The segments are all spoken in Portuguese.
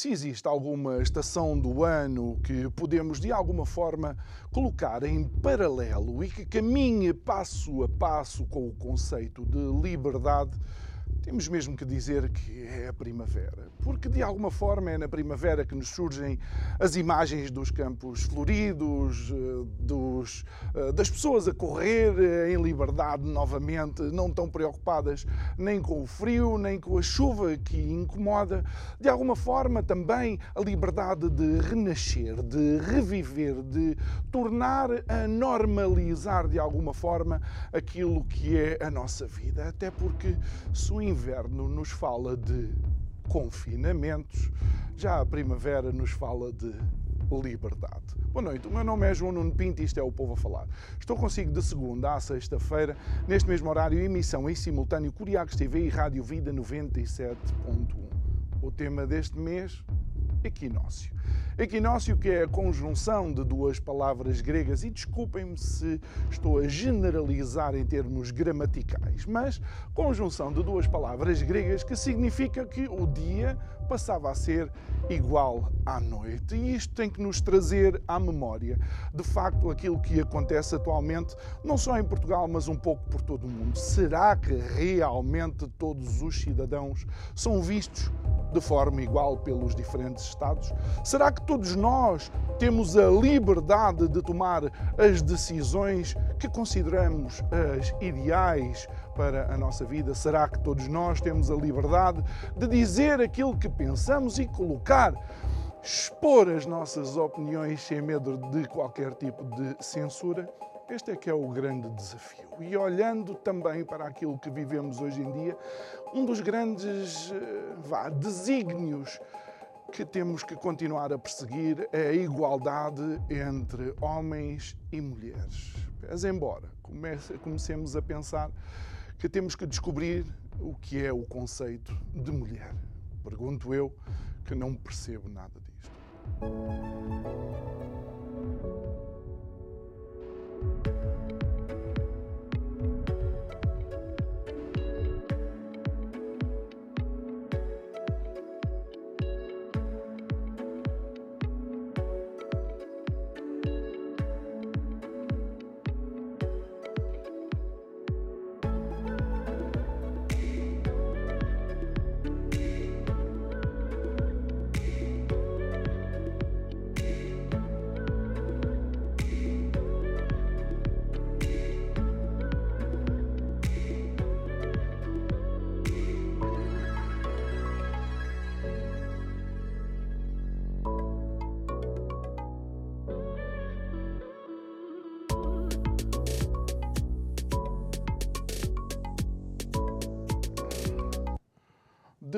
Se existe alguma estação do ano que podemos de alguma forma colocar em paralelo e que caminhe passo a passo com o conceito de liberdade, temos mesmo que dizer que é a primavera, porque de alguma forma é na primavera que nos surgem as imagens dos campos floridos, eh, dos, eh, das pessoas a correr eh, em liberdade novamente, não tão preocupadas nem com o frio, nem com a chuva que incomoda. De alguma forma também a liberdade de renascer, de reviver, de tornar a normalizar de alguma forma aquilo que é a nossa vida, até porque se inverno nos fala de confinamentos, já a primavera nos fala de liberdade. Boa noite, o meu nome é João Nuno Pinto e isto é o Povo a Falar. Estou consigo de segunda à sexta-feira, neste mesmo horário, emissão em simultâneo Curiacos TV e Rádio Vida 97.1. O tema deste mês, equinócio. Equinócio, que é a conjunção de duas palavras gregas, e desculpem-me se estou a generalizar em termos gramaticais, mas conjunção de duas palavras gregas que significa que o dia passava a ser igual à noite. E isto tem que nos trazer à memória, de facto, aquilo que acontece atualmente, não só em Portugal, mas um pouco por todo o mundo. Será que realmente todos os cidadãos são vistos de forma igual pelos diferentes Estados? Será que todos nós temos a liberdade de tomar as decisões que consideramos as ideais para a nossa vida? Será que todos nós temos a liberdade de dizer aquilo que pensamos e colocar, expor as nossas opiniões sem medo de qualquer tipo de censura? Este é que é o grande desafio. E olhando também para aquilo que vivemos hoje em dia, um dos grandes eh, vá, desígnios que temos que continuar a perseguir é a igualdade entre homens e mulheres. Mas embora comece, comecemos a pensar que temos que descobrir o que é o conceito de mulher. Pergunto eu que não percebo nada disto.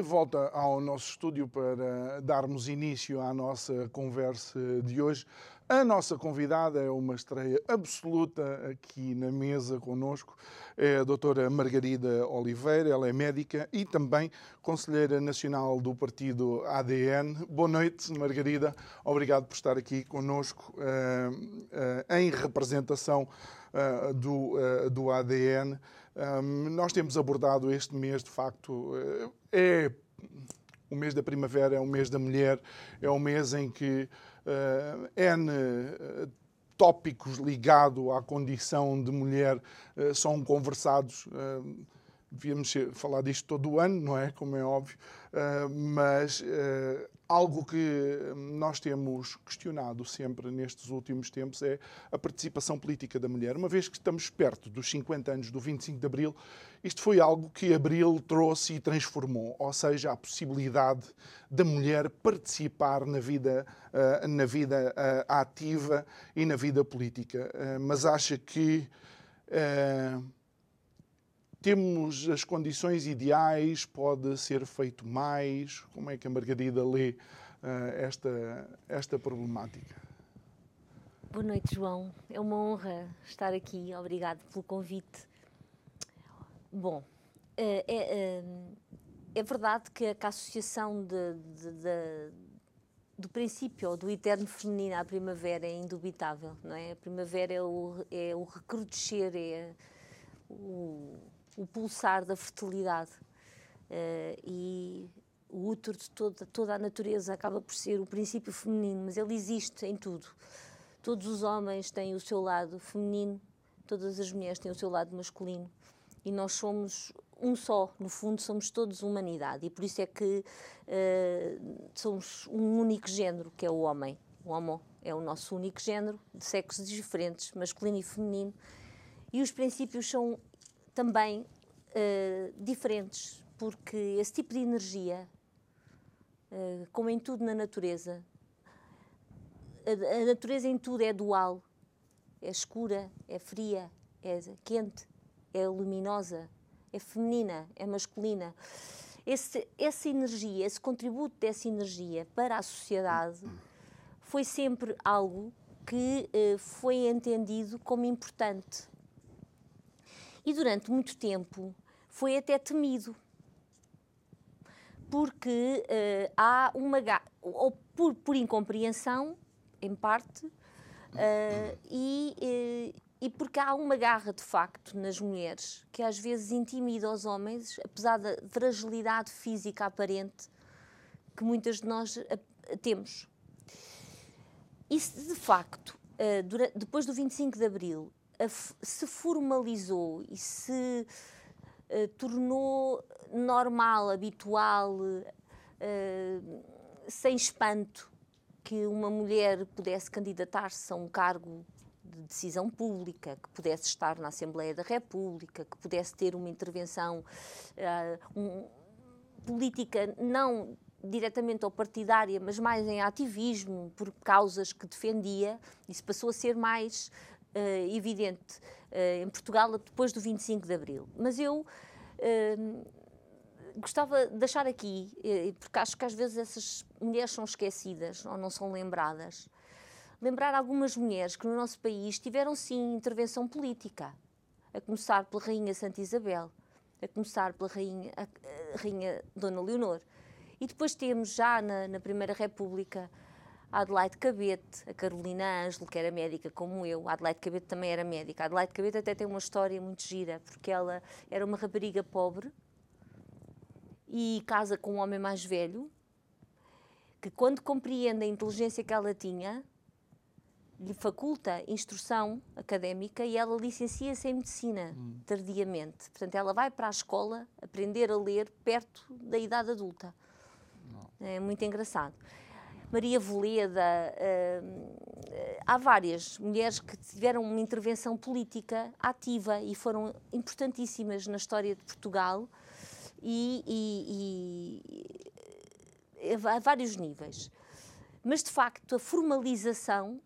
De volta ao nosso estúdio para darmos início à nossa conversa de hoje. A nossa convidada é uma estreia absoluta aqui na mesa conosco, é a doutora Margarida Oliveira, ela é médica e também Conselheira Nacional do Partido ADN. Boa noite, Margarida. Obrigado por estar aqui conosco uh, uh, em representação uh, do, do ADN. Um, nós temos abordado este mês, de facto, é o mês da primavera, é o mês da mulher, é o mês em que uh, N uh, tópicos ligados à condição de mulher uh, são conversados. Uh, devíamos falar disto todo o ano, não é? Como é óbvio, mas algo que nós temos questionado sempre nestes últimos tempos é a participação política da mulher. Uma vez que estamos perto dos 50 anos do 25 de Abril, isto foi algo que Abril trouxe e transformou, ou seja, a possibilidade da mulher participar na vida, eh, na vida eh, ativa e na vida política. Eh, mas acha que temos as condições ideais? Pode ser feito mais? Como é que a Margarida lê uh, esta, esta problemática? Boa noite, João. É uma honra estar aqui. Obrigado pelo convite. Bom, é, é, é verdade que a, associação de, de, de, do princípio ou do eterno feminino à primavera é indubitável, não é? A primavera é o, é o recrudescer, é o, o pulsar da fertilidade. Uh, e o útero de toda, toda a natureza acaba por ser o princípio feminino, mas ele existe em tudo. Todos os homens têm o seu lado feminino, todas as mulheres têm o seu lado masculino e nós somos um só, no fundo somos todos humanidade e por isso é que uh, somos um único género que é o homem. O homo é o nosso único género, de sexos diferentes, masculino e feminino, e os princípios são também uh, diferentes, porque esse tipo de energia, uh, como em tudo na natureza, a, a natureza em tudo é dual, é escura, é fria, é quente, é luminosa, é feminina, é masculina. Esse, essa energia, esse contributo dessa energia para a sociedade foi sempre algo que eh, foi entendido como importante. E durante muito tempo foi até temido. Porque eh, há uma. ou por, por incompreensão, em parte, uh, e, e porque há uma garra de facto nas mulheres que às vezes intimida os homens, apesar da fragilidade física aparente que muitas de nós temos. Isso de facto, uh, depois do 25 de Abril, se formalizou e se uh, tornou normal, habitual, uh, sem espanto, que uma mulher pudesse candidatar-se a um cargo de decisão pública, que pudesse estar na Assembleia da República, que pudesse ter uma intervenção uh, um, política não diretamente ou partidária, mas mais em ativismo, por causas que defendia, isso passou a ser mais uh, evidente uh, em Portugal depois do 25 de Abril. Mas eu gostava de deixar aqui, porque acho que às vezes essas mulheres são esquecidas ou não são lembradas, lembrar algumas mulheres que no nosso país tiveram sim intervenção política, a começar pela Rainha Santa Isabel, a começar pela Rainha, a, a Rainha Dona Leonor. E depois temos já na, na Primeira República a Adelaide Cabete, a Carolina Ângelo, que era médica como eu. A Adelaide Cabete também era médica. A Adelaide Cabete até tem uma história muito gira, porque ela era uma rapariga pobre e casa com um homem mais velho, que quando compreende a inteligência que ela tinha, lhe faculta instrução académica e ela licencia-se em medicina hum. tardiamente. Portanto, ela vai para a escola aprender a ler perto da idade adulta. Não. É muito engraçado. Maria Voleda, uh, há várias mulheres que tiveram uma intervenção política ativa e foram importantíssimas na história de Portugal e, e, e a vários níveis. Mas, de facto, a formalização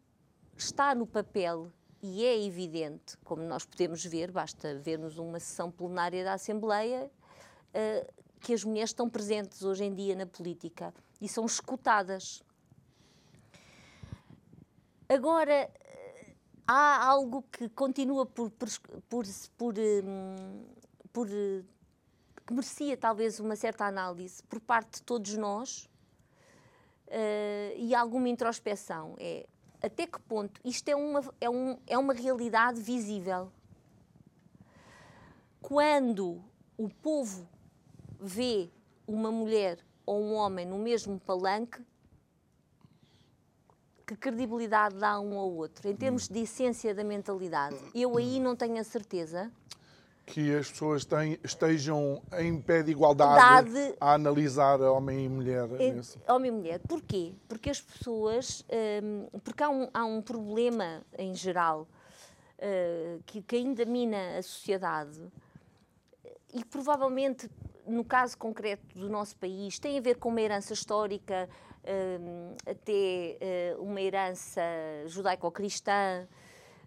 está no papel e é evidente, como nós podemos ver, basta vermos uma sessão plenária da Assembleia, uh, que as mulheres estão presentes hoje em dia na política e são escutadas. Agora, eh, há algo que continua por, por, por, por, hum, por que merecia talvez uma certa análise por parte de todos nós uh, e alguma introspeção. É até que ponto isto é uma, é, um, é uma realidade visível. Quando o povo vê uma mulher ou um homem no mesmo palanque, que credibilidade dá um ao outro, em termos de essência da mentalidade? Eu aí não tenho a certeza que as pessoas têm, estejam em pé de igualdade Dade, a analisar homem e mulher. É, homem e mulher. Porquê? Porque as pessoas. Um, porque há um, há um problema em geral uh, que, que ainda mina a sociedade e provavelmente, no caso concreto do nosso país, tem a ver com uma herança histórica, até uh, uma herança judaico-cristã,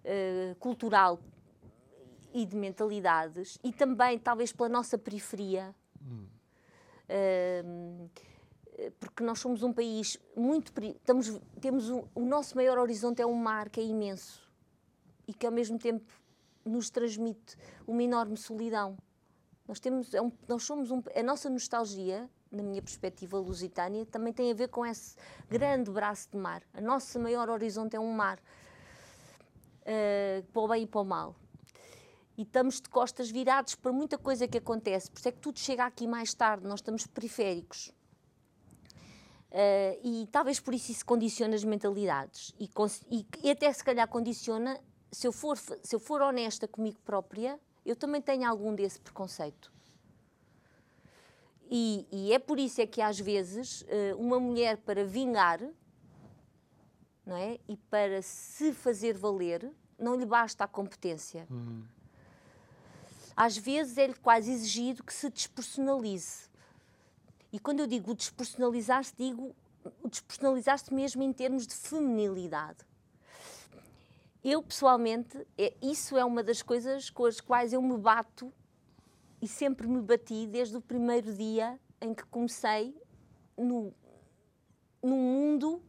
uh, cultural e de mentalidades, e também talvez pela nossa periferia. Hum. Porque nós somos um país muito. Estamos, temos um, o nosso maior horizonte é um mar que é imenso e que ao mesmo tempo nos transmite uma enorme solidão. Nós, temos, é um, nós somos um, a nossa nostalgia, na minha perspectiva lusitânia, também tem a ver com esse grande braço de mar. A nossa maior horizonte é um mar, uh, para o bem e para o mal. E estamos de costas virados para muita coisa que acontece. Por isso é que tudo chega aqui mais tarde, nós estamos periféricos. Uh, e talvez por isso isso condiciona as mentalidades. E, e, e, até se calhar condiciona, se eu, for, se eu for honesta comigo própria, eu também tenho algum desse preconceito. E, e é por isso é que às vezes uh, uma mulher para vingar não é? e para se fazer valer, não lhe basta a competência. Uhum. Às vezes é-lhe quase exigido que se despersonalize e quando eu digo despersonalizar-se, digo despersonalizar-se mesmo em termos de feminilidade. Eu, pessoalmente, é, isso é uma das coisas com as quais eu me bato e sempre me bati desde o primeiro dia em que comecei no, no mundo,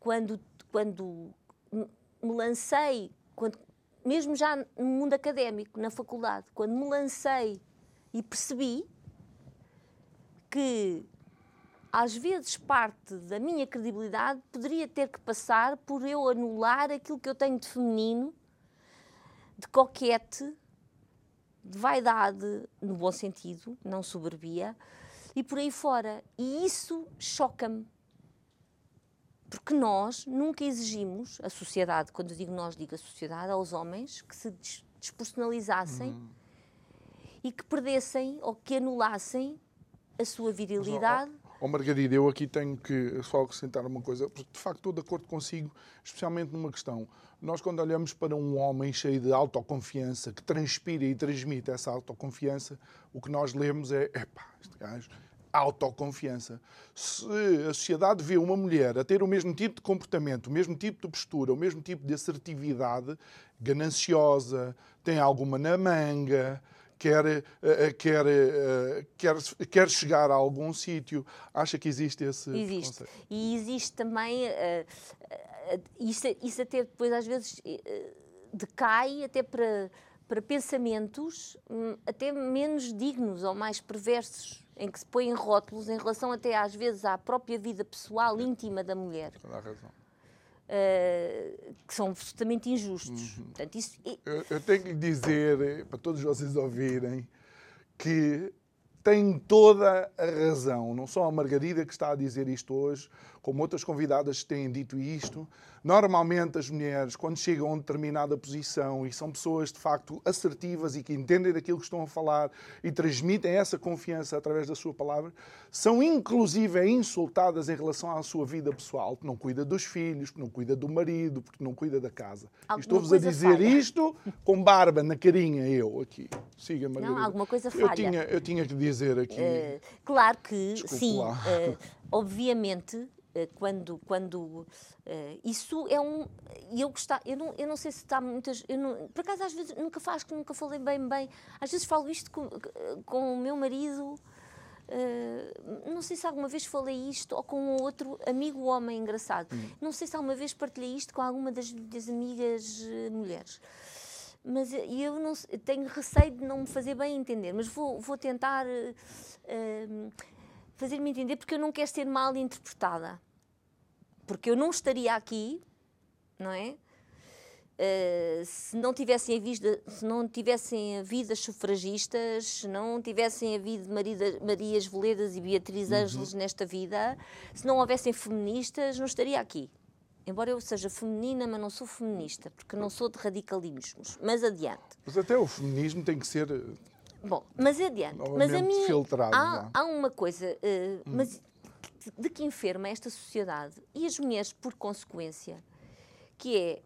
quando, quando me lancei, quando, mesmo já no mundo académico, na faculdade, quando me lancei e percebi que às vezes parte da minha credibilidade poderia ter que passar por eu anular aquilo que eu tenho de feminino, de coquete, vaidade, no bom sentido, não soberbia, e por aí fora. E isso choca-me. Porque nós nunca exigimos, a sociedade, quando digo nós, digo a sociedade, aos homens, que se despersonalizassem uhum. e que perdessem ou que anulassem a sua virilidade. Mas, oh, oh, Margarida, eu aqui tenho que só acrescentar uma coisa, porque de facto estou de acordo consigo, especialmente numa questão. Nós, quando olhamos para um homem cheio de autoconfiança, que transpira e transmite essa autoconfiança, o que nós lemos é: epá, este gajo autoconfiança. Se a sociedade vê uma mulher a ter o mesmo tipo de comportamento, o mesmo tipo de postura, o mesmo tipo de assertividade, gananciosa, tem alguma na manga, quer, eh, eh, quer, eh, quer, quer chegar a algum sítio. Acha que existe esse Existe. Conceito? E existe também, isso, isso até depois às vezes decai até para, para pensamentos hum, até menos dignos ou mais perversos, em que se põem rótulos em relação até às vezes à própria vida pessoal íntima da mulher. Toda a razão. Uh, que são absolutamente injustos. Uhum. Portanto, isso... eu, eu tenho que lhe dizer, eh, para todos vocês ouvirem, que tem toda a razão. Não só a Margarida que está a dizer isto hoje, como outras convidadas têm dito isto, normalmente as mulheres, quando chegam a uma determinada posição e são pessoas de facto assertivas e que entendem daquilo que estão a falar e transmitem essa confiança através da sua palavra, são inclusive insultadas em relação à sua vida pessoal, porque não cuida dos filhos, porque não cuida do marido, porque não cuida da casa. Estou-vos a dizer falha. isto com barba na carinha, eu aqui. Siga, Margarida. Não, alguma coisa falha. Eu tinha, eu tinha que dizer aqui. Uh, claro que, Desculpe sim. Uh, obviamente, quando quando uh, isso é um eu gostar eu não eu não sei se está muitas eu não, por acaso às vezes nunca faz que nunca falei bem bem. Às vezes falo isto com, com o meu marido uh, não sei se alguma vez falei isto ou com outro amigo homem engraçado. Hum. não sei se alguma vez partilhei isto com alguma das, das amigas uh, mulheres. Mas eu não tenho receio de não me fazer bem entender mas vou vou tentar fazer-me entender porque eu não quero ser mal interpretada porque eu não estaria aqui, não é? Uh, se não tivessem havido, se não tivessem havido as sufragistas, se não tivessem havido Marida, Marias Veledas e Beatriz Ângeles uhum. nesta vida, se não houvessem feministas, não estaria aqui. Embora eu seja feminina, mas não sou feminista, porque não sou de radicalismos. Mas adiante. Mas até o feminismo tem que ser. Eh, Bom, mas adiante. Mas a mim filtrado, há, há, uma coisa, uh, hum. mas de que enferma esta sociedade e as mulheres por consequência, que é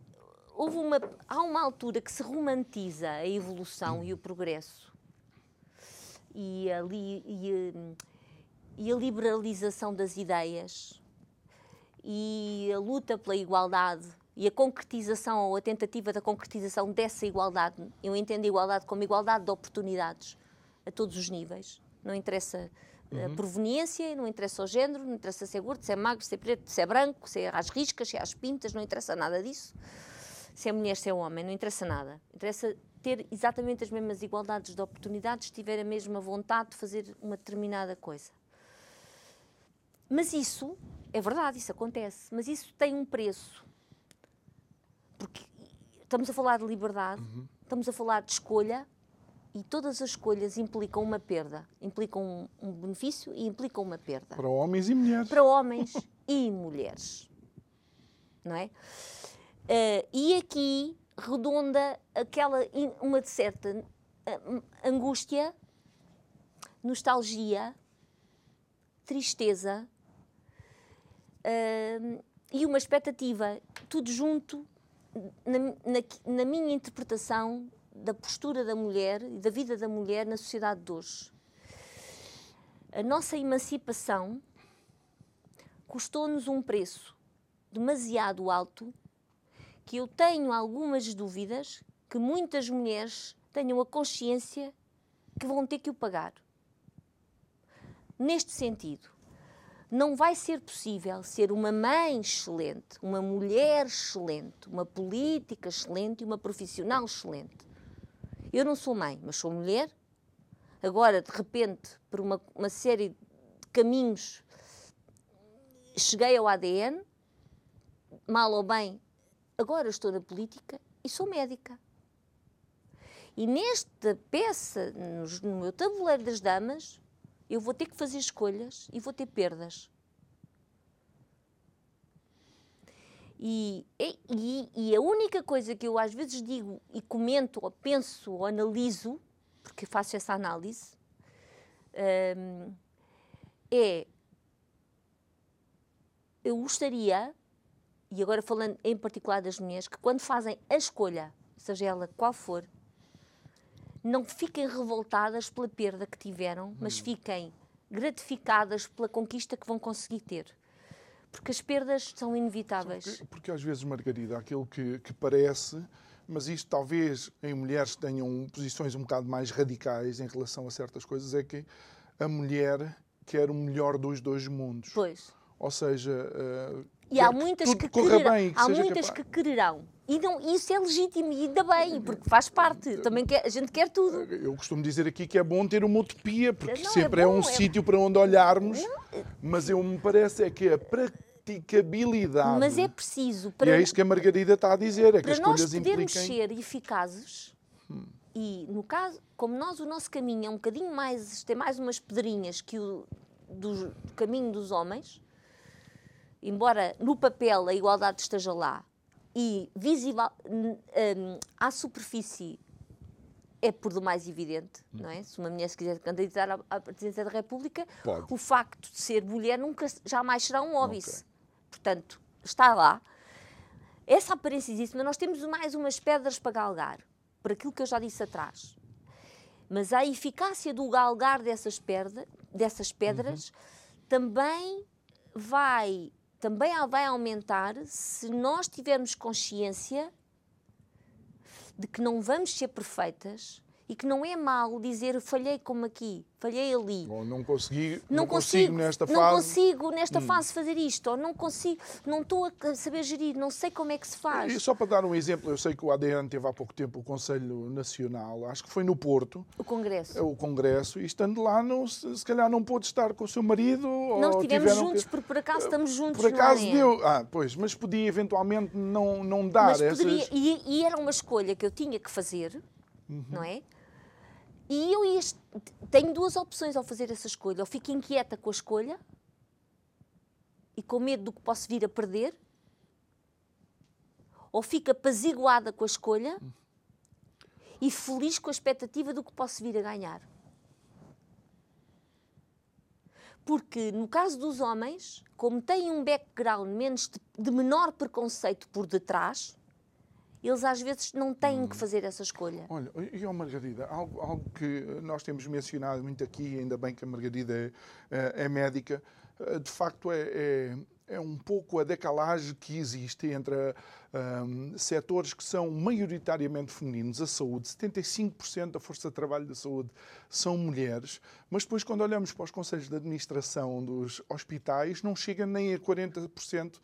houve uma há uma altura que se romantiza a evolução e o progresso e a, li, e, a, e a liberalização das ideias e a luta pela igualdade e a concretização ou a tentativa da concretização dessa igualdade, eu entendo a igualdade como igualdade de oportunidades a todos os níveis, não interessa a proveniência, não interessa o género, não interessa se é gordo, se é magro, se é preto, se é branco, se é às riscas, se é às pintas, não interessa nada disso. Se é mulher, se é homem, não interessa nada. Interessa ter exatamente as mesmas igualdades de oportunidades, tiver a mesma vontade de fazer uma determinada coisa. Mas isso é verdade, isso acontece, mas isso tem um preço. Porque estamos a falar de liberdade, estamos a falar de escolha e todas as escolhas implicam uma perda, implicam um, um benefício e implicam uma perda Para homens e mulheres. para homens e mulheres. Não é? Eh, e aqui redonda aquela uma certa eh, angústia, nostalgia, tristeza eh, e uma expectativa, tudo junto na, na- na minha interpretação da postura da mulher e da vida da mulher na sociedade de hoje. A nossa emancipação custou-nos um preço demasiado alto que eu tenho algumas dúvidas que muitas mulheres tenham a consciência que vão ter que o pagar. Neste sentido, não vai ser possível ser uma mãe excelente, uma mulher excelente, uma política excelente e uma profissional excelente. Eu não sou mãe, mas sou mulher. Agora, de repente, por uma, uma série de caminhos, cheguei ao ADN, mal ou bem, agora estou na política e sou médica. E nesta peça, no meu tabuleiro das damas, eu vou ter que fazer escolhas e vou ter perdas. E, e- e- a única coisa que eu às vezes digo e comento, ou penso, ou analiso, porque faço essa análise, hum, é eu gostaria, e agora falando em particular das mulheres, que quando fazem a escolha, seja ela qual for, não fiquem revoltadas pela perda que tiveram, mas fiquem gratificadas pela conquista que vão conseguir ter. Porque as perdas são inevitáveis. Porque, porque às vezes, Margarida, aquilo que, que parece, mas isto talvez em mulheres que tenham posições um bocado mais radicais em relação a certas coisas, é que a mulher quer o melhor dos dois mundos. Pois. Ou seja, eh, E há muitas que quererão. bem, que há muitas capaz- que quererão. E não, isso é legítimo e ainda bem, porque faz parte. Também quer, a gente quer tudo. Eu costumo dizer aqui que é bom ter uma utopia, porque Não, é sempre é, bom, um é- sítio para onde olharmos, mas eu me parece é que a praticabilidade. Mas é preciso E para, é isso que a Margarida está a dizer, é que para as nós escolhas podermos impliquem. ser eficazes. E no caso, como nós o nosso caminho é um bocadinho mais, tem mais umas pedrinhas que o do caminho dos homens, embora no papel a igualdade esteja lá e visível hum, à superfície é por demais evidente, não é? Se uma mulher se quiser candidatar à, presidência da República, Pode. o facto de ser mulher nunca jamais será um óbice. Portanto, está lá. Essa aparência existe, mas nós temos mais umas pedras para galgar, por aquilo que eu já disse atrás. Mas a eficácia do galgar dessas, perda, dessas pedras também vai também vai aumentar se nós tivermos consciência de que não vamos ser perfeitas e que não é mal dizer falhei como aqui, falhei ali. Ou não consegui, Não, não consigo, consigo, nesta não fase. Hum. consigo nesta fase fazer isto, ou não consigo, não estou a saber gerir, não sei como é que se faz. E só para dar um exemplo, eu sei que o ADN teve há pouco tempo o Conselho Nacional, acho que foi no Porto, O Congresso. o Congresso, e estando lá, não, se calhar não pôde estar com o seu marido. Não estivemos juntos, que- porque por acaso estamos juntos Por acaso ADN. deu. Ah, pois, mas podia eventualmente não, não dar Mas essas. poderia, e, e era uma escolha que eu tinha que fazer, Uhum. não é? E eu tenho duas opções ao fazer essa escolha. Ou fico inquieta com a escolha e com medo do que posso vir a perder, ou fico apaziguada com a escolha e feliz com a expectativa do que posso vir a ganhar. Porque no caso dos homens, como têm um background menos de, de menor preconceito por detrás, eles às vezes não têm que fazer essa escolha. Olha, e ó Margarida, algo, algo que nós temos mencionado muito aqui, ainda bem que a Margarida é, é médica, eh, de facto, é, é, é um pouco a decalagem que existe entre um, setores que são maioritariamente femininos, a saúde, 75% da força de trabalho da saúde são mulheres, mas depois, quando olhamos para os conselhos de administração dos hospitais, não chega nem a 40%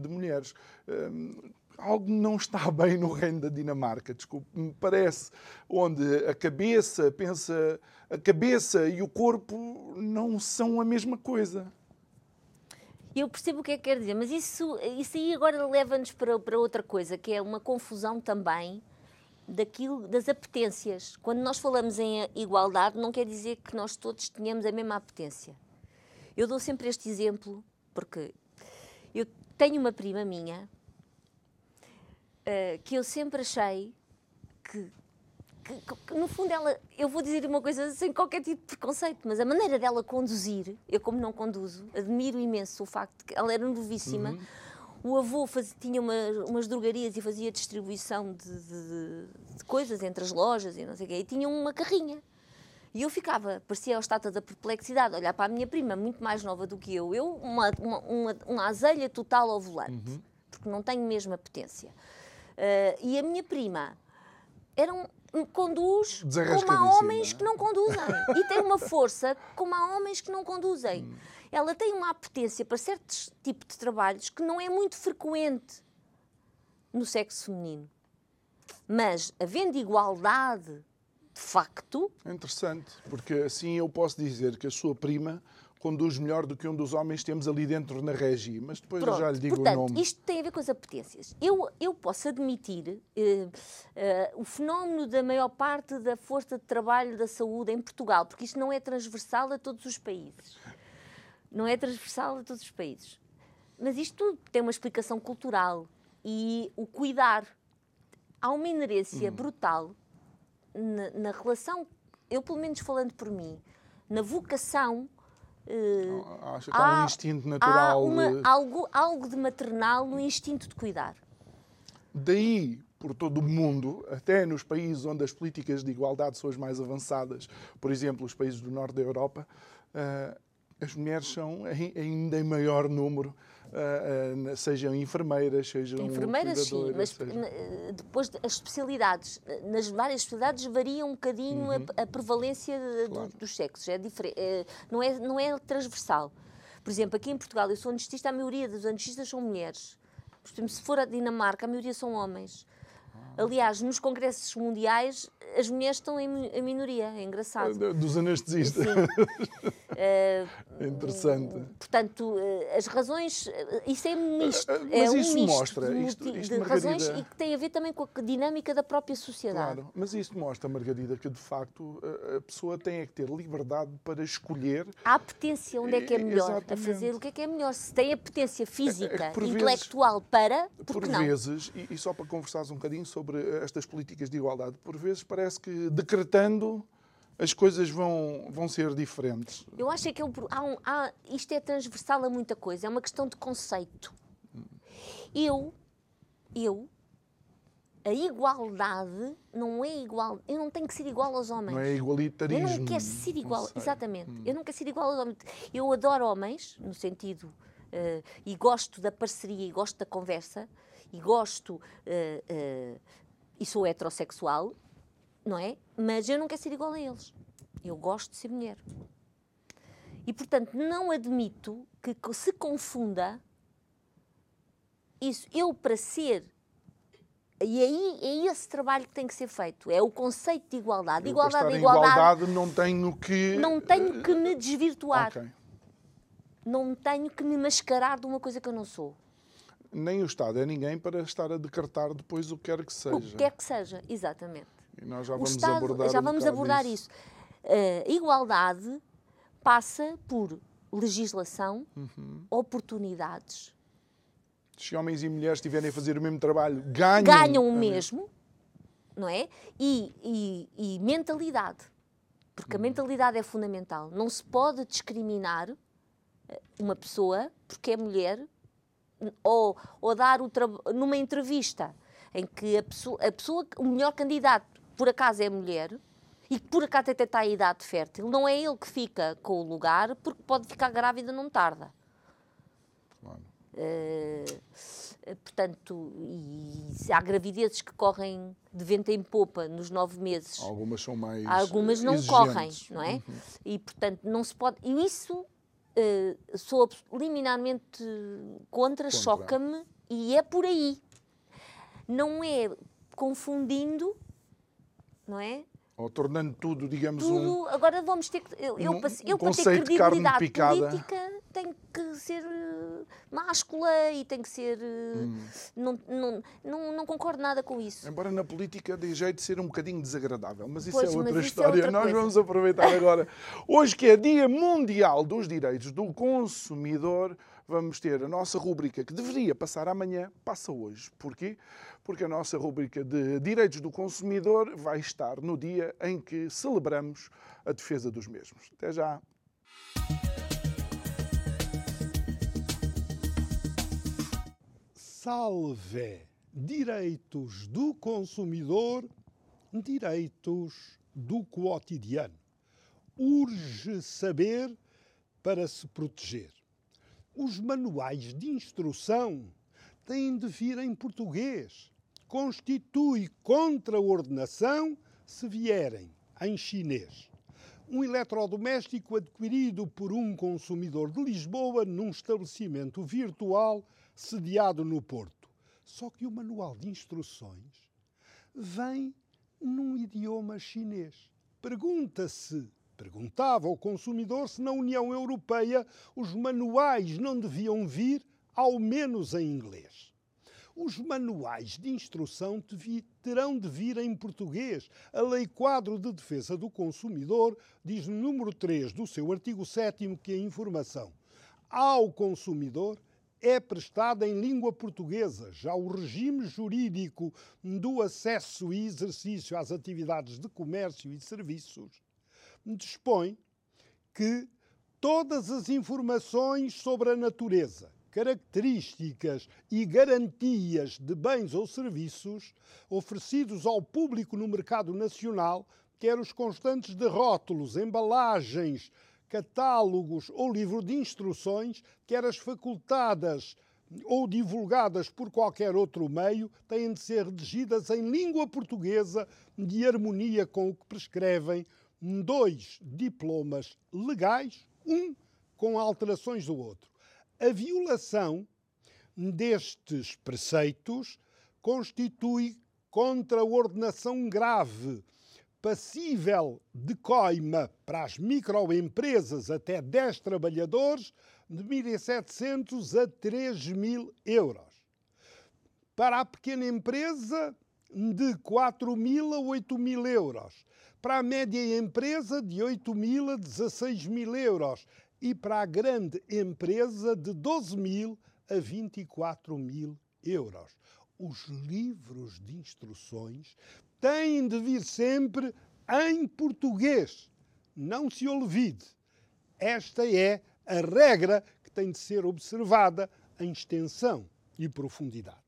de mulheres. Um, algo não está bem no reino da Dinamarca, desculpe, me parece, onde a cabeça pensa, a cabeça e o corpo não são a mesma coisa. Eu percebo o que é que quer dizer, mas isso, isso aí agora leva-nos para, para outra coisa, que é uma confusão também daquilo, das apetências. Quando nós falamos em igualdade, não quer dizer que nós todos tenhamos a mesma apetência. Eu dou sempre este exemplo, porque eu tenho uma prima minha uh, que eu sempre achei que que, que, no fundo ela, eu vou dizer uma coisa sem qualquer tipo de preconceito, mas a maneira dela conduzir, eu como não conduzo, admiro imenso o facto de que ela era novíssima. Uhum. O avô faz, tinha uma, umas drogarias e fazia distribuição de, de, de, coisas entre as lojas e não sei o quê, e tinha uma carrinha. E eu ficava, parecia a estátua da perplexidade, olhar para a minha prima, muito mais nova do que eu, eu, uma, uma, uma, uma azelha total ao volante, uhum. porque não tenho mesmo a potência. Uh, e a minha prima era um, conduz como há homens que não conduzem. e tem uma força como há homens que não conduzem. Hum. Ela tem uma apetência para certos tipos de trabalhos que não é muito frequente no sexo feminino. Mas, havendo igualdade de facto. É interessante, porque assim eu posso dizer que a sua prima conduz melhor do que um dos homens que temos ali dentro na regi, mas depois Pronto, eu já lhe digo portanto, o nome. Isto tem a ver com as apetências. Eu, eu posso admitir uh, uh, o fenómeno da maior parte da força de trabalho da saúde em Portugal, porque isto não é transversal a todos os países. Não é transversal a todos os países. Mas isto tem uma explicação cultural e o cuidar. Há uma inerência hum. brutal na, na relação, eu pelo menos falando por mim, na vocação Uh, Acho que há, há um instinto natural. Há uma, de... algo, algo de maternal no instinto de cuidar. Daí, por todo o mundo, até nos países onde as políticas de igualdade são as mais avançadas, por exemplo, os países do norte da Europa, uh, as mulheres são ainda em maior número uh, uh, sejam enfermeiras, sejam enfermeiras sim, mas seja... depois as especialidades nas várias especialidades varia um bocadinho uhum. a, a, prevalência claro. do, dos sexos, é diferente, é, não é não é transversal. Por exemplo, aqui em Portugal eu sou anestesista, a maioria dos anestesistas são mulheres. Por exemplo, se for a Dinamarca, a maioria são homens. Aliás, nos congressos mundiais, as mulheres estão em, em minoria, é engraçado. Dos anestesistas. Uh, Interessante. Portanto, uh, as razões, isso é misto. mas é um isso misto mostra, de, isto, isto de razões e que tem a ver também com a dinâmica da própria sociedade. Claro, mas isso mostra, Margarida, que de facto a pessoa tem é que ter liberdade para escolher. A apetência, onde é que é melhor Exatamente. a fazer o que é que é melhor. Se tem apetência física, é, é intelectual vezes, para, por por não? vezes, e, e só para conversares um bocadinho sobre estas políticas de igualdade, por vezes parece que decretando as coisas vão, vão ser diferentes. Eu acho é que eu, há um, há, isto é transversal a muita coisa, é uma questão de conceito. Eu, eu, a igualdade não é igual. Eu não tenho que ser igual aos homens. Não é igualitarismo. Eu não quero ser igual, exatamente. Hum. Eu não quero ser igual aos homens. Eu adoro homens, no sentido, uh, e gosto da parceria, e gosto da conversa, e gosto, uh, uh, e sou heterossexual, não é? Mas eu não quero ser igual a eles. Eu gosto de ser mulher. E, portanto, não admito que se confunda isso. Eu, para ser. E aí é esse trabalho que tem que ser feito. É o conceito de igualdade. Eu, igualdade, igualdade. igualdade não tenho que. Não tenho que me desvirtuar. Okay. Não tenho que me mascarar de uma coisa que eu não sou. Nem o Estado é ninguém para estar a decretar depois o que quer que seja. O que quer que seja, exatamente. E nós já vamos Estado, abordar Já vamos um abordar isso. Uh, igualdade passa por legislação, uhum. oportunidades. Se homens e mulheres estiverem a fazer o mesmo trabalho, ganham. Ganham o mesmo, não é? E, e, e mentalidade. Porque a uhum. mentalidade é fundamental. Não se pode discriminar eh, uma pessoa porque é mulher ou, ou dar o numa entrevista em que a pessoa, a pessoa, o melhor candidato por acaso é mulher, e que por acaso até está a idade fértil, não é ele que fica com o lugar porque pode ficar grávida não tarda. Claro. Uh, portanto, e há gravidezes que correm de vento em popa nos nove meses. Algumas são mais. Algumas não exigentes. correm, não é? Uhum. E portanto não se pode. E isso uh, sou liminarmente contra, contra. choca-me e é por aí. Não é confundindo, não é? Ou tornando tudo, digamos, tudo, um. Agora vamos ter que. Eu, um, eu um para ter credibilidade política, tem que ser uh, máscula e tem que ser. Uh, hum. não, não, não, não, concordo nada com isso. Embora na política dê jeito de ser um bocadinho desagradável, mas isso pois, é outra história. É outra Nós vamos aproveitar agora. Hoje, que é Dia Mundial dos Direitos do Consumidor vamos ter a nossa rúbrica que deveria passar amanhã, passa hoje. Porquê? Porque a nossa rúbrica de Direitos do Consumidor vai estar no dia em que celebramos a defesa dos mesmos. Até já! Salve! Direitos do consumidor, direitos do cotidiano. Urge saber para se proteger os manuais de instrução têm de vir em português. Constitui contraordenação se vierem em chinês. Um eletrodoméstico adquirido por um consumidor de Lisboa num estabelecimento virtual sediado no Porto. Só que o manual de instruções vem num idioma chinês. Pergunta-se Perguntava ao consumidor se na União Europeia os manuais não deviam vir, ao menos em inglês. Os manuais de instrução terão de vir em português. A Lei Quadro de Defesa do Consumidor diz no número 3 do seu artigo 7 que a informação ao consumidor é prestada em língua portuguesa. Já o regime jurídico do acesso e exercício às atividades de comércio e serviços dispõe que todas as informações sobre a natureza, características e garantias de bens ou serviços oferecidos ao público no mercado nacional, quer os constantes de rótulos, embalagens, catálogos ou livro de instruções, quer as facultadas ou divulgadas por qualquer outro meio, têm de ser redigidas em língua portuguesa de harmonia com o que prescrevem dois diplomas legais, um com alterações do outro. A violação destes preceitos constitui contraordenação grave, passível de coima para as microempresas até 10 trabalhadores de 1.700 a 3.000 euros. Para a pequena empresa, de 4.000 a 8.000 euros para a média empresa de 8 mil a 16 mil euros e para a grande empresa de 12 mil a 24 mil euros. Os livros de instruções têm de vir sempre em português. Não se olvide. Esta é a regra que tem de ser observada em extensão e profundidade.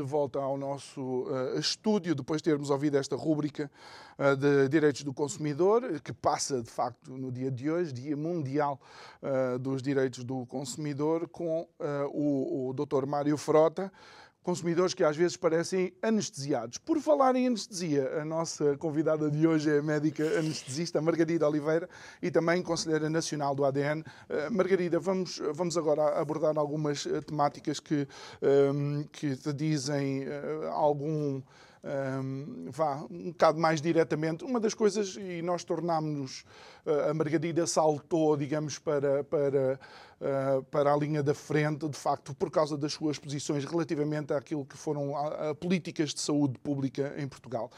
De volta ao nosso uh, estúdio, depois de termos ouvido esta rúbrica uh, de Direitos do Consumidor, que passa, de facto, no dia de hoje, Dia Mundial uh, dos Direitos do Consumidor, com o, o Dr. Mário Frota, consumidores que às vezes parecem anestesiados. Por falar em anestesia, a nossa convidada de hoje é a médica anestesista Margarida Oliveira e também conselheira nacional do ADN. Uh, Margarida, vamos, vamos agora abordar algumas uh, temáticas que, um, que te dizem uh, algum um, vá um bocado mais diretamente. Uma das coisas, e nós tornámos-nos, uh, a Margarida saltou, digamos, para, para, uh, para a linha da frente, de facto, por causa das suas posições relativamente àquilo que foram a, a políticas de saúde pública em Portugal.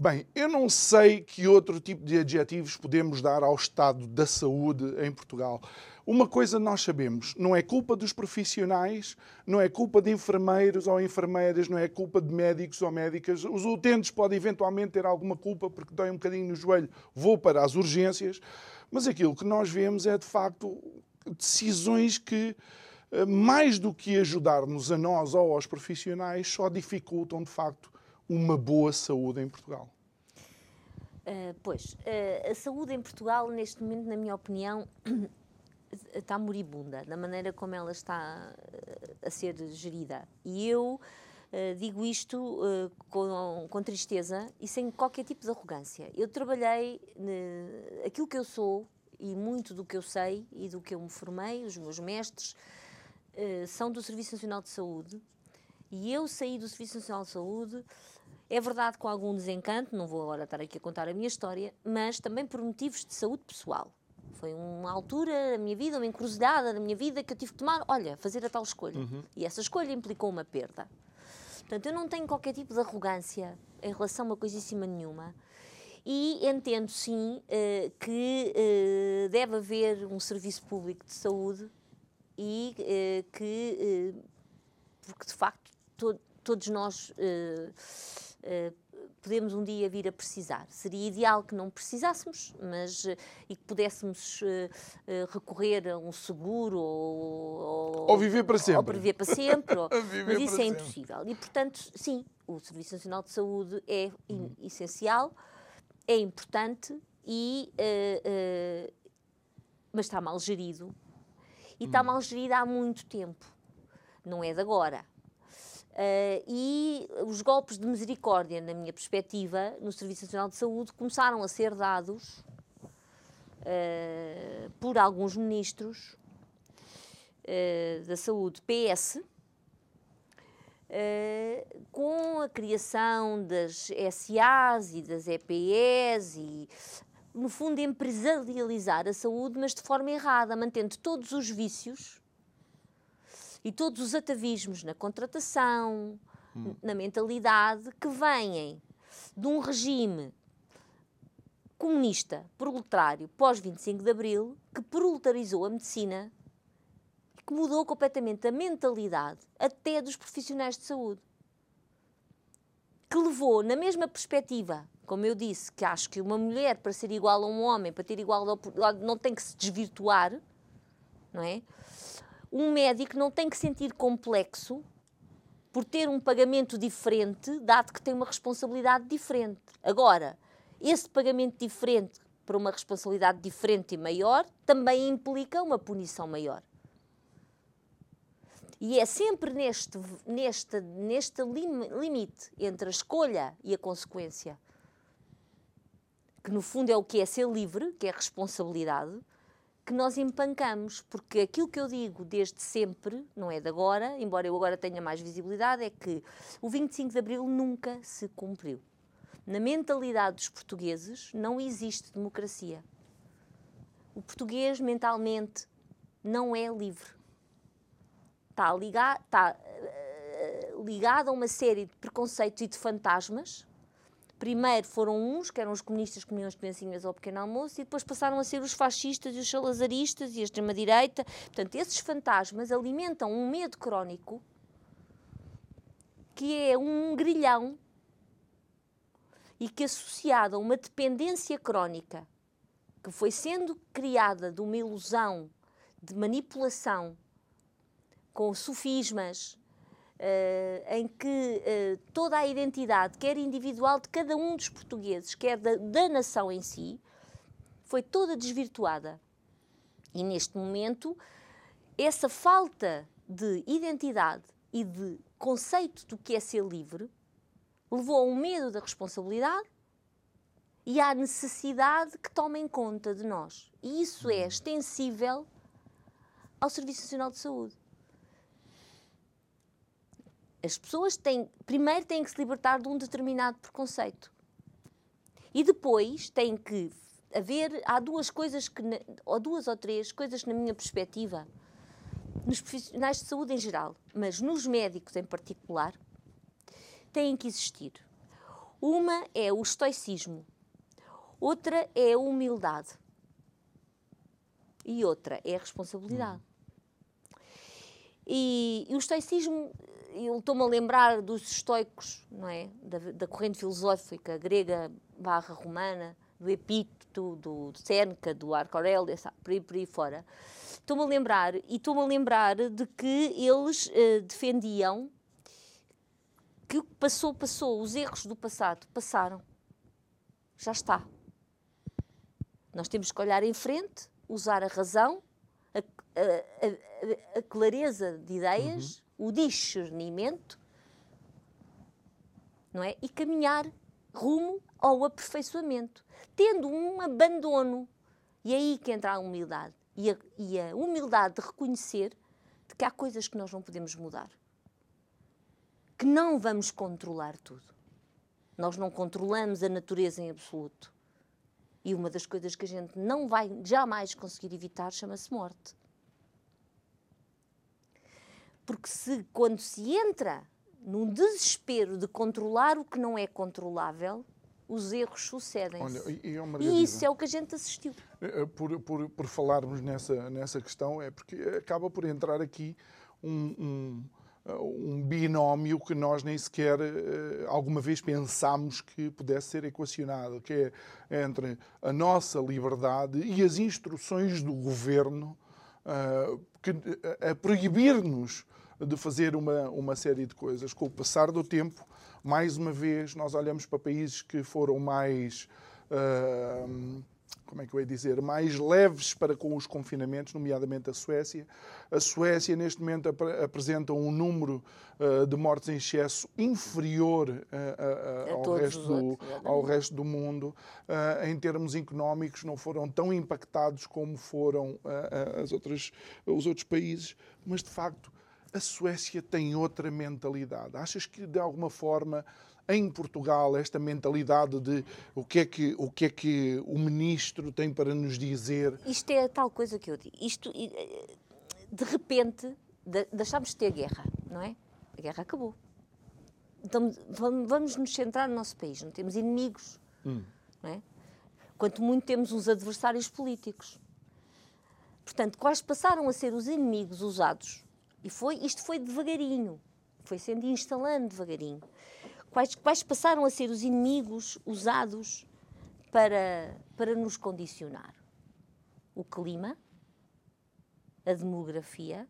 Bem, eu não sei que outro tipo de adjetivos podemos dar ao estado da saúde em Portugal. Uma coisa nós sabemos, não é culpa dos profissionais, não é culpa de enfermeiros ou enfermeiras, não é culpa de médicos ou médicas. Os utentes podem eventualmente ter alguma culpa porque dói um bocadinho no joelho, vou para as urgências. Mas aquilo que nós vemos é, de facto, decisões que eh, mais do que ajudar-nos a nós ou aos profissionais, só dificultam de facto uma boa saúde em Portugal. Uh, pois, uh, a saúde em Portugal, neste momento, na minha opinião, está moribunda, da maneira como ela está a ser gerida. E eu uh, digo isto com, com, tristeza e sem qualquer tipo de arrogância. Eu trabalhei aquilo que eu sou e muito do que eu sei e do que eu me formei, os meus mestres, são do Serviço Nacional de Saúde. E eu saí do Serviço Nacional de Saúde é verdade com algum desencanto, não vou agora estar aqui a contar a minha história, mas também por motivos de saúde pessoal. Foi uma altura da minha vida, uma encruzilhada da minha vida que eu tive que tomar, olha, fazer a tal escolha. Uhum. E essa escolha implicou uma perda. Portanto, eu não tenho qualquer tipo de arrogância em relação a uma coisíssima nenhuma. E entendo sim uh, que uh, deve haver um serviço público de saúde e uh, que, porque de facto, to todos nós eh, podemos um dia vir a precisar. Seria ideal que não precisássemos, mas uh, e que pudéssemos uh, recorrer a um seguro ou, ou, viver para sempre. Ou viver para sempre, ou, mas isso é sempre. impossível. E portanto, sim, o Serviço Nacional de Saúde é uhum. essencial, é importante e mas está mal gerido e está uhum. mal gerido há muito tempo. Não é de agora. Uh, e os golpes de misericórdia, na minha perspectiva, no Serviço Nacional de Saúde, começaram a ser dados uh, por alguns ministros uh, da saúde PS, com a criação das SAs e das EPS e, no fundo, empresarializar a saúde, mas de forma errada, mantendo todos os vícios e todos os atavismos na contratação, hum. na mentalidade, que vêm de um regime comunista, proletário, pós-25 de Abril, que proletarizou a medicina e que mudou completamente a mentalidade até dos profissionais de saúde. Que levou, na mesma perspectiva, como eu disse, que acho que uma mulher, para ser igual a um homem, para ter igual a, não tem que se desvirtuar, não é? Um médico não tem que sentir complexo por ter um pagamento diferente, dado que tem uma responsabilidade diferente. Agora, esse pagamento diferente para uma responsabilidade diferente e maior também implica uma punição maior. E é sempre neste, neste, neste limite entre a escolha e a consequência, que no fundo é o que é ser livre, que é responsabilidade, que nós empancamos, porque aquilo que eu digo desde sempre, não é de agora, embora eu agora tenha mais visibilidade, é que o 25 de Abril nunca se cumpriu. Na mentalidade dos portugueses não existe democracia. O português mentalmente não é livre. Está ligado, está, uh, ligado a uma série de preconceitos e de fantasmas Primeiro foram uns, que eram os comunistas que comiam as criancinhas ao pequeno almoço, e depois passaram a ser os fascistas e os salazaristas e a extrema-direita. Portanto, esses fantasmas alimentam um medo crónico que é um grilhão e que, associado a uma dependência crónica que foi sendo criada de uma ilusão de manipulação com sofismas, Uh, em que uh, toda a identidade, quer individual de cada um dos portugueses, quer da, da nação em si, foi toda desvirtuada. E neste momento, essa falta de identidade e de conceito do que é ser livre levou a um medo da responsabilidade e à necessidade que tomem conta de nós. E isso é extensível ao Serviço Nacional de Saúde. As pessoas têm, primeiro têm que se libertar de um determinado preconceito. E depois têm que haver, há duas coisas que, ou duas ou três coisas na minha perspectiva, nos profissionais de saúde em geral, mas nos médicos em particular, têm que existir. Uma é o estoicismo, outra é a humildade e outra é a responsabilidade. E, e o estoicismo eu estou-me a lembrar dos estoicos, não é? Da, da, corrente filosófica grega barra romana, do Epíteto, do Sêneca, do Arco Aurélio, por aí, por aí fora, estou-me a lembrar, e estou-me a lembrar de que eles uh, defendiam que o que passou, passou, os erros do passado passaram. Já está. Nós temos que olhar em frente, usar a razão, a, a, a, a clareza de ideias, uhum. O discernimento, não é? E caminhar rumo ao aperfeiçoamento, tendo um abandono. E é aí que entra a humildade. E a, e a humildade de reconhecer de que há coisas que nós não podemos mudar. Que não vamos controlar tudo. Nós não controlamos a natureza em absoluto. E uma das coisas que a gente não vai jamais conseguir evitar chama-se morte. Porque se quando se entra num desespero de controlar o que não é controlável, os erros sucedem-se. E, e, isso é o que a gente assistiu. Eh, eh, por, por, por falarmos nessa, nessa questão, é porque acaba por entrar aqui um, um, eh, um binómio que nós nem sequer alguma vez pensámos que pudesse ser equacionado, que é entre a nossa liberdade e as instruções do governo que, a proibir-nos de fazer uma, uma série de coisas. Com o passar do tempo, mais uma vez, nós olhamos para países que foram mais. Uh, como é que eu ia dizer, mais leves para com os confinamentos, nomeadamente a Suécia. A Suécia, neste momento, ap apresenta um número uh, de mortes em excesso inferior uh, uh, ao, resto do, ao resto do mundo. em termos económicos, não foram tão impactados como foram as outras, os outros países, mas, de facto, a Suécia tem outra mentalidade. Achas que, de alguma forma, em Portugal, esta mentalidade de o que é que o, que é que o ministro tem para nos dizer? Isto é a tal coisa que eu digo. Isto, eh, de repente, deixámos de ter guerra, não é? A guerra acabou. Então, vamos nos centrar no nosso país. Não temos inimigos, hum. não é? Quanto muito temos uns adversários políticos. Portanto, quais passaram a ser os inimigos usados e foi, isto foi devagarinho, foi sendo instalando devagarinho. Quais, quais passaram a ser os inimigos usados para, para nos condicionar? O clima, a demografia,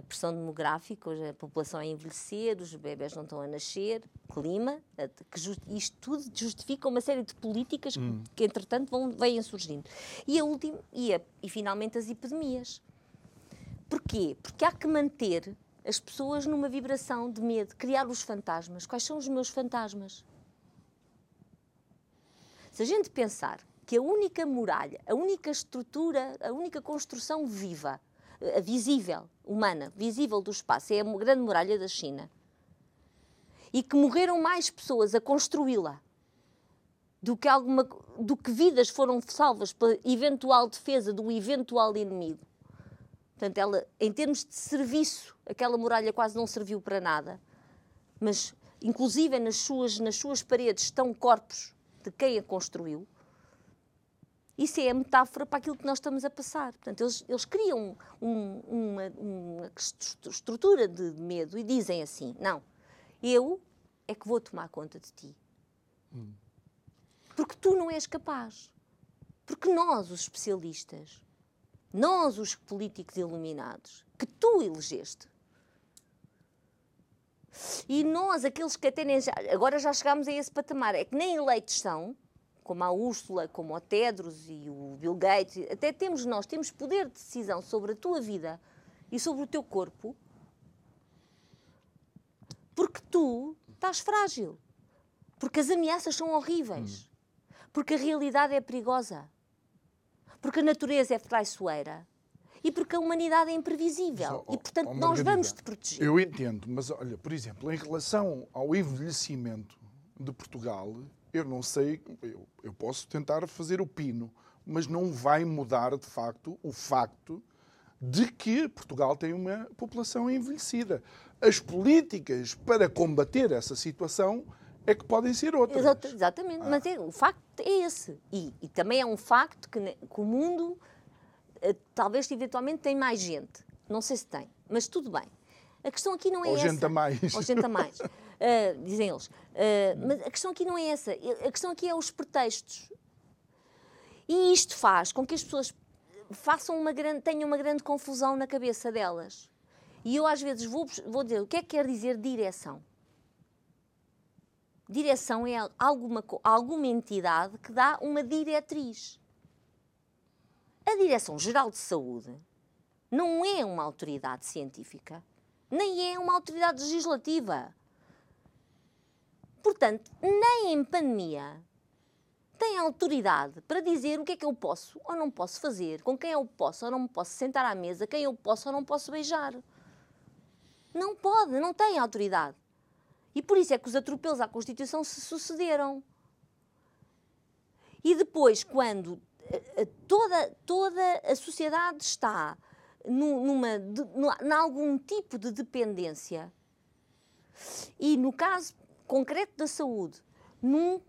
a pressão demográfica, a população a envelhecer, os bebés não estão a nascer, clima, que isto tudo justifica uma série de políticas hum. que, entretanto, vão, vêm surgindo. E, a última, e, a, e finalmente as epidemias. Porquê? Porque há que manter as pessoas numa vibração de medo, criar os fantasmas. Quais são os meus fantasmas? Se a gente pensar que a única muralha, a única estrutura, a única construção viva, a visível, humana, visível do espaço, é a grande muralha da China, e que morreram mais pessoas a construí-la do que, alguma, do que vidas foram salvas pela eventual defesa do eventual inimigo, Portanto, ela, em termos de serviço, aquela muralha quase não serviu para nada. Mas, inclusive, nas suas, nas suas paredes estão corpos de quem a construiu. Isso é a metáfora para aquilo que nós estamos a passar. Portanto, eles, eles criam um, uma, uma estrutura de medo e dizem assim: não, eu é que vou tomar conta de ti. Hum. Porque tu não és capaz. Porque nós, os especialistas, nós, os políticos iluminados, que tu elegeste. E nós, aqueles que até nem já, agora já chegámos a esse patamar, é que nem eleitos são, como a Úrsula, como o Tedros e o Bill Gates, até temos nós, temos poder de decisão sobre a tua vida e sobre o teu corpo, porque tu estás frágil, porque as ameaças são horríveis, porque a realidade é perigosa porque a natureza é traiçoeira e porque a humanidade é imprevisível. Mas, e, portanto, oh, nós vamos te proteger. Eu entendo, mas olha, por exemplo, em relação ao envelhecimento de Portugal, eu não sei, eu, eu posso tentar fazer o pino, mas não vai mudar, de facto, o facto de que Portugal tem uma população envelhecida. As políticas para combater essa situação é que podem ser outras. Exato, exatamente, ah. mas é, o facto é esse. E, e também é um facto que, que o mundo uh, talvez eventualmente tem mais gente. Não sei se tem, mas tudo bem. A questão aqui não é Ou essa. gente a mais. Ou gente a mais. Uh, dizem eles. Uh, mas a questão aqui não é essa. A questão aqui é os pretextos. E isto faz com que as pessoas façam uma grande, tenham uma grande confusão na cabeça delas. E eu às vezes vou, vou dizer o que é que quer dizer direção. Direção é alguma, alguma entidade que dá uma diretriz. A Direção-Geral de Saúde não é uma autoridade científica, nem é uma autoridade legislativa. Portanto, nem em pandemia tem autoridade para dizer o que é que eu posso ou não posso fazer, com quem eu posso ou não posso sentar à mesa, quem eu posso ou não posso beijar. Não pode, não tem autoridade. E por isso é que os atropelos à Constituição se sucederam. E depois, quando eh, eh, toda, toda a sociedade está numa, em algum tipo de dependência, e no caso concreto da saúde, num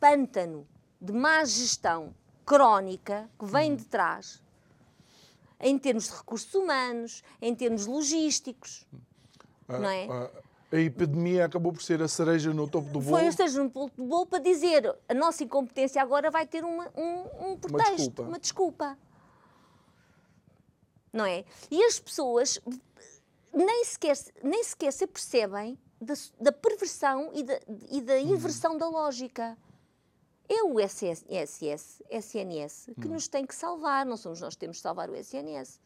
pântano de má gestão crónica que vem de trás, em termos de recursos humanos, em termos logísticos, ah, não é? A epidemia acabou por ser a cereja no topo do bolo. Foi a cereja no topo do bolo para dizer a nossa incompetência agora vai ter uma, um, um pretexto, uma desculpa. uma desculpa. Não é? E as pessoas nem sequer, nem sequer se apercebem da, da perversão e da, e da uhum. inversão da lógica. É o SSS, SNS que hum. nos tem que salvar, não somos nós que temos que salvar o SNS.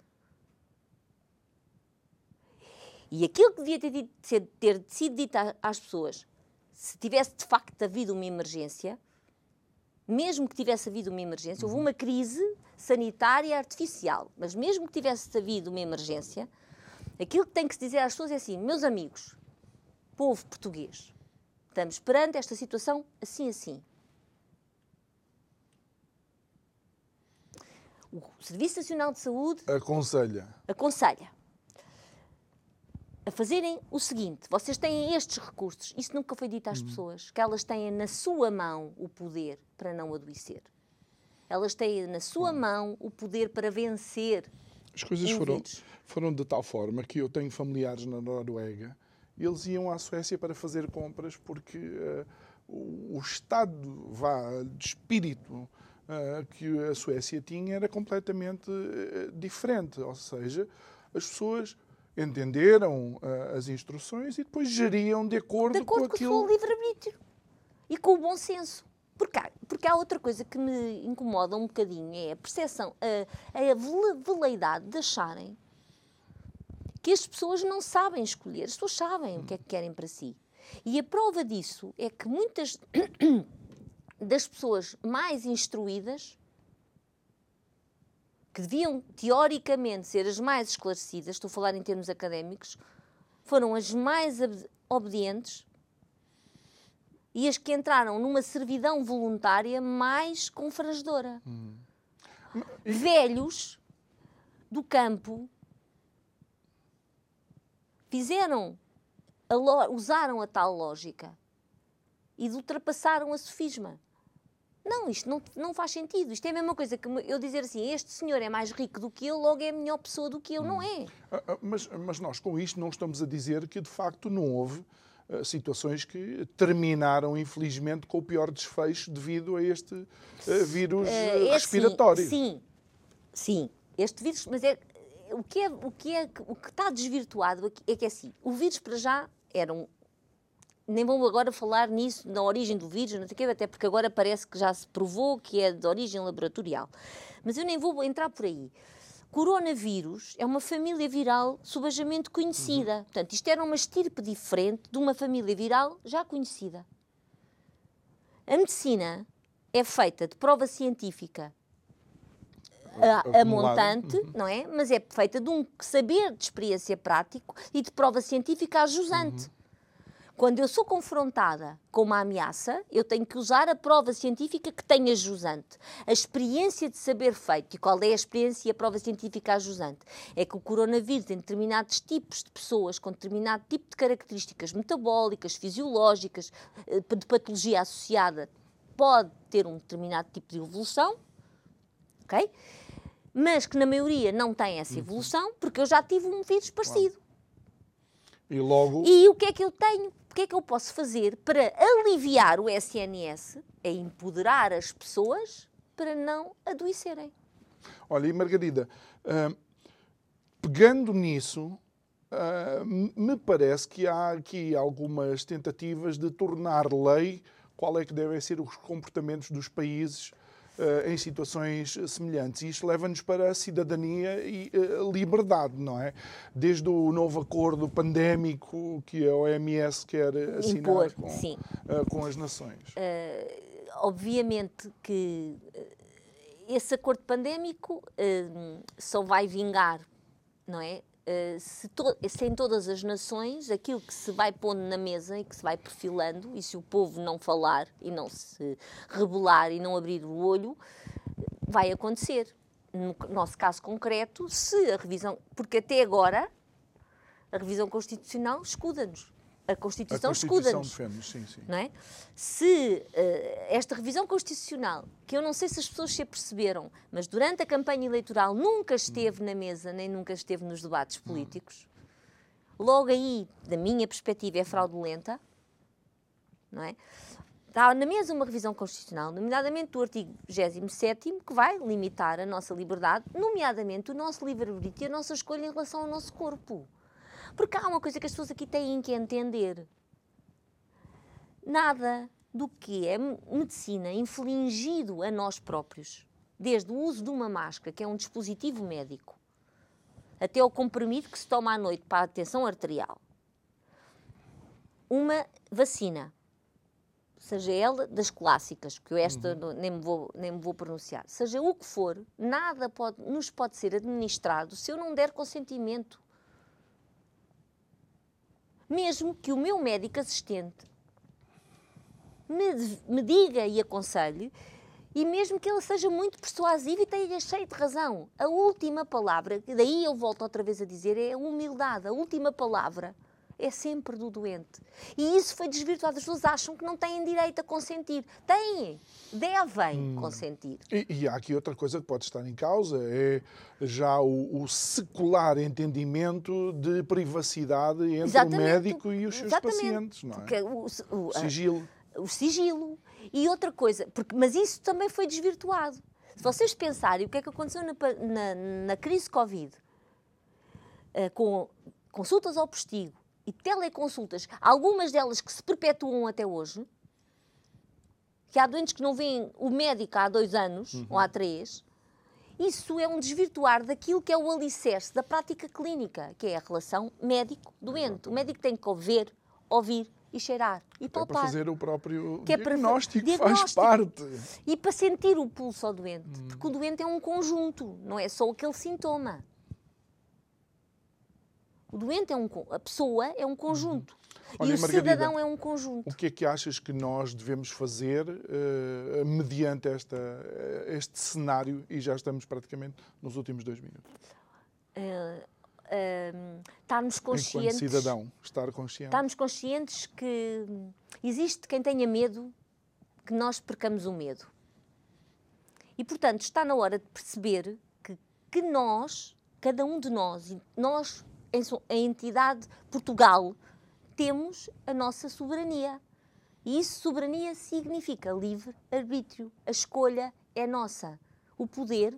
E aquilo que devia ter, ter, ter sido dito às pessoas, se tivesse de facto havido uma emergência, mesmo que tivesse havido uma emergência, houve uhum. uma crise sanitária artificial, mas mesmo que tivesse havido uma emergência, aquilo que tem que se dizer às pessoas é assim: meus amigos, povo português, estamos perante esta situação assim assim. O Serviço Nacional de Saúde aconselha. Aconselha a fazerem o seguinte: vocês têm estes recursos, isso nunca foi dito às uhum. pessoas, que elas têm na sua mão o poder para não adoecer. Elas têm na sua uhum. mão o poder para vencer. As coisas foram, foram de tal forma que eu tenho familiares na Noruega e eles iam à Suécia para fazer compras porque uh, o, o, estado vá, de espírito uh, que a Suécia tinha era completamente uh, diferente. Ou seja, as pessoas entenderam uh, as instruções e depois geriam de acordo, de acordo com, aquilo... com o livre-arbítrio e com o bom senso. Porque há, porque há outra coisa que me incomoda um bocadinho, é a percepção, a, a veleidade de acharem que as pessoas não sabem escolher. As pessoas sabem o que é que querem para si. E a prova disso é que muitas das pessoas mais instruídas que deviam teoricamente ser as mais esclarecidas, estou a falar em termos académicos, foram as mais obedientes e as que entraram numa servidão voluntária mais confrangedora. Hum. Velhos do campo fizeram, a usaram a tal lógica e ultrapassaram a sofisma. Não, isto não, não faz sentido. Isto é a mesma coisa que eu dizer assim: este senhor é mais rico do que eu, logo é a melhor pessoa do que eu. Hum. Não é. Ah, ah, mas, mas nós, com isto, não estamos a dizer que de facto não houve uh, situações que terminaram, infelizmente, com o pior desfecho devido a este uh, vírus uh, é respiratório. Sim, sim, este vírus, mas é o que é o que é o que está desvirtuado é que é assim. O vírus para já era um nem vou agora falar nisso, na origem do vírus, não sei o quê, até porque agora parece que já se provou que é de origem laboratorial. Mas eu nem vou entrar por aí. Coronavírus é uma família viral subajamente conhecida. Uhum. Portanto, isto era uma estirpe diferente de uma família viral já conhecida. A medicina é feita de prova científica a, a montante, uhum. não é? Mas é feita de um saber de experiência prático e de prova científica ajusante. Uhum. Quando eu sou confrontada com uma ameaça, eu tenho que usar a prova científica que tem a jusante. A experiência de saber feito. E qual é a experiência e a prova científica ajusante? É que o coronavírus, em determinados tipos de pessoas, com determinado tipo de características metabólicas, fisiológicas, eh, de patologia associada, pode ter um determinado tipo de evolução, ok? Mas que na maioria não tem essa evolução, porque eu já tive um vírus parecido. E logo. E o que é que eu tenho? O que é que eu posso fazer para aliviar o SNS? É empoderar as pessoas para não adoecerem. Olha, e Margarida, uh, pegando nisso, uh, me parece que há aqui algumas tentativas de tornar lei qual é que devem ser os comportamentos dos países em situações semelhantes. E isto leva-nos para a cidadania e uh, liberdade, não é? Desde o novo acordo pandémico que a OMS quer assinar Impor, com, uh, com, as nações. obviamente que esse acordo pandémico só vai vingar, não é? Uh, se, to se, em todas as nações aquilo que se vai pondo na mesa e que se vai perfilando, e se o povo não falar e não se rebelar e não abrir o olho, vai acontecer. No nosso caso concreto, se a revisão. Porque até agora a revisão constitucional escuda-nos a Constituição, escuda-nos. Sim, sim. Não é? Se uh, esta revisão constitucional, que eu não sei se as pessoas se aperceberam, mas durante a campanha eleitoral nunca esteve hum. na mesa, nem nunca esteve nos debates hum. políticos, hum. logo aí, da minha perspectiva, é fraudulenta, não é? Está na mesa uma revisão constitucional, nomeadamente do artigo 27, que vai limitar a nossa liberdade, nomeadamente o nosso livre-arbítrio e a nossa escolha em relação ao nosso corpo. Porque há uma coisa que as pessoas aqui têm que entender. Nada do que é medicina infligido a nós próprios, desde o uso de uma máscara, que é um dispositivo médico, até o comprimido que se toma à noite para a tensão arterial, uma vacina, seja ela das clássicas, que eu esta uhum. nem, me vou, nem me vou pronunciar, seja o que for, nada pode, nos pode ser administrado se eu não der consentimento mesmo que o meu médico assistente me, me diga e aconselhe, e mesmo que ele seja muito persuasivo e tenha cheio de razão. A última palavra, daí eu volto outra vez a dizer, é a humildade. A última palavra é sempre do doente. E isso foi desvirtuado. As pessoas acham que não têm direito a consentir. Têm, devem hum. consentir. E, e, há aqui outra coisa que pode estar em causa, é já o, o secular entendimento de privacidade entre Exatamente. o médico e os seus pacientes, não é? O, o, o, sigilo. o sigilo. E outra coisa, porque, mas isso também foi desvirtuado. Se vocês pensarem o que é que aconteceu na, na, na crise Covid, uh, com consultas ao postigo, e teleconsultas, algumas delas que se perpetuam até hoje, que há doentes que não veem o médico há dois anos uhum. ou há três, isso é um desvirtuar daquilo que é o alicerce da prática clínica, que é a relação médico-doente. O médico tem que ver, ouvir e cheirar e palpar. É para fazer o próprio que diagnóstico, é para... diagnóstico, faz parte. E para sentir o pulso ao doente, hum. porque o doente é um conjunto, não é só aquele sintoma. O doente é um a pessoa é um conjunto. Uhum. Olha, e o Margarida, cidadão é um conjunto. O que é que achas que nós devemos fazer uh, mediante esta, uh, este cenário? E já estamos praticamente nos últimos dois minutos. Uh, uh, estarmos conscientes. Enquanto cidadão, estar consciente. Estarmos conscientes que existe quem tenha medo que nós percamos o medo. E, portanto, está na hora de perceber que, que nós, cada um de nós, nós a entidade Portugal, temos a nossa soberania. E isso, soberania, significa livre-arbítrio. A escolha é nossa. O poder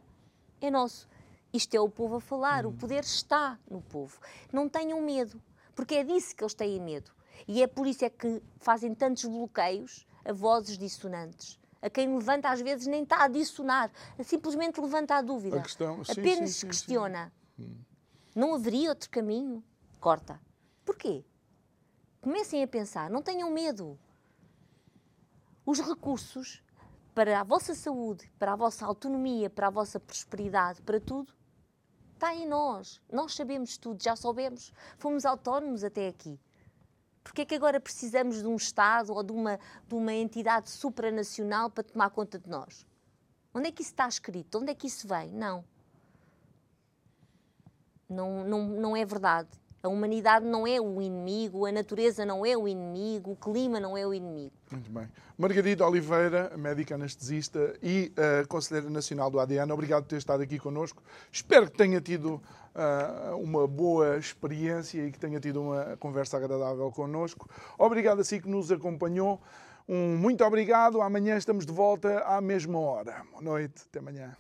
é nosso. Isto é o povo a falar. O hum. poder está no povo. Não tenham medo, porque é disso que eles têm medo. E é por isso é que fazem tantos bloqueios a vozes dissonantes. A quem levanta, às vezes, nem está a dissonar. Simplesmente levanta a dúvida. A questão, sim, Apenas sim, sim, questiona. Hum. Não haveria outro caminho? Corta. Porquê? Comecem a pensar, não tenham medo. Os recursos para a vossa saúde, para a vossa autonomia, para a vossa prosperidade, para tudo, está em nós. Nós sabemos tudo, já soubemos. Fomos autónomos até aqui. Porquê é que agora precisamos de um Estado ou de uma, de uma entidade supranacional para tomar conta de nós? Onde é que isso está escrito? Onde é que isso vem? Não. Não, não, não é verdade. A humanidade não é o inimigo, a natureza não é o inimigo, o clima não é o inimigo. Muito bem. Margarida Oliveira, médica anestesista e uh, Conselheira Nacional do ADN, obrigado por ter estado aqui connosco. Espero que tenha tido uh, uma boa experiência e que tenha tido uma conversa agradável connosco. Obrigado a si que nos acompanhou. Um muito obrigado. Amanhã estamos de volta à mesma hora. Boa noite. Até amanhã.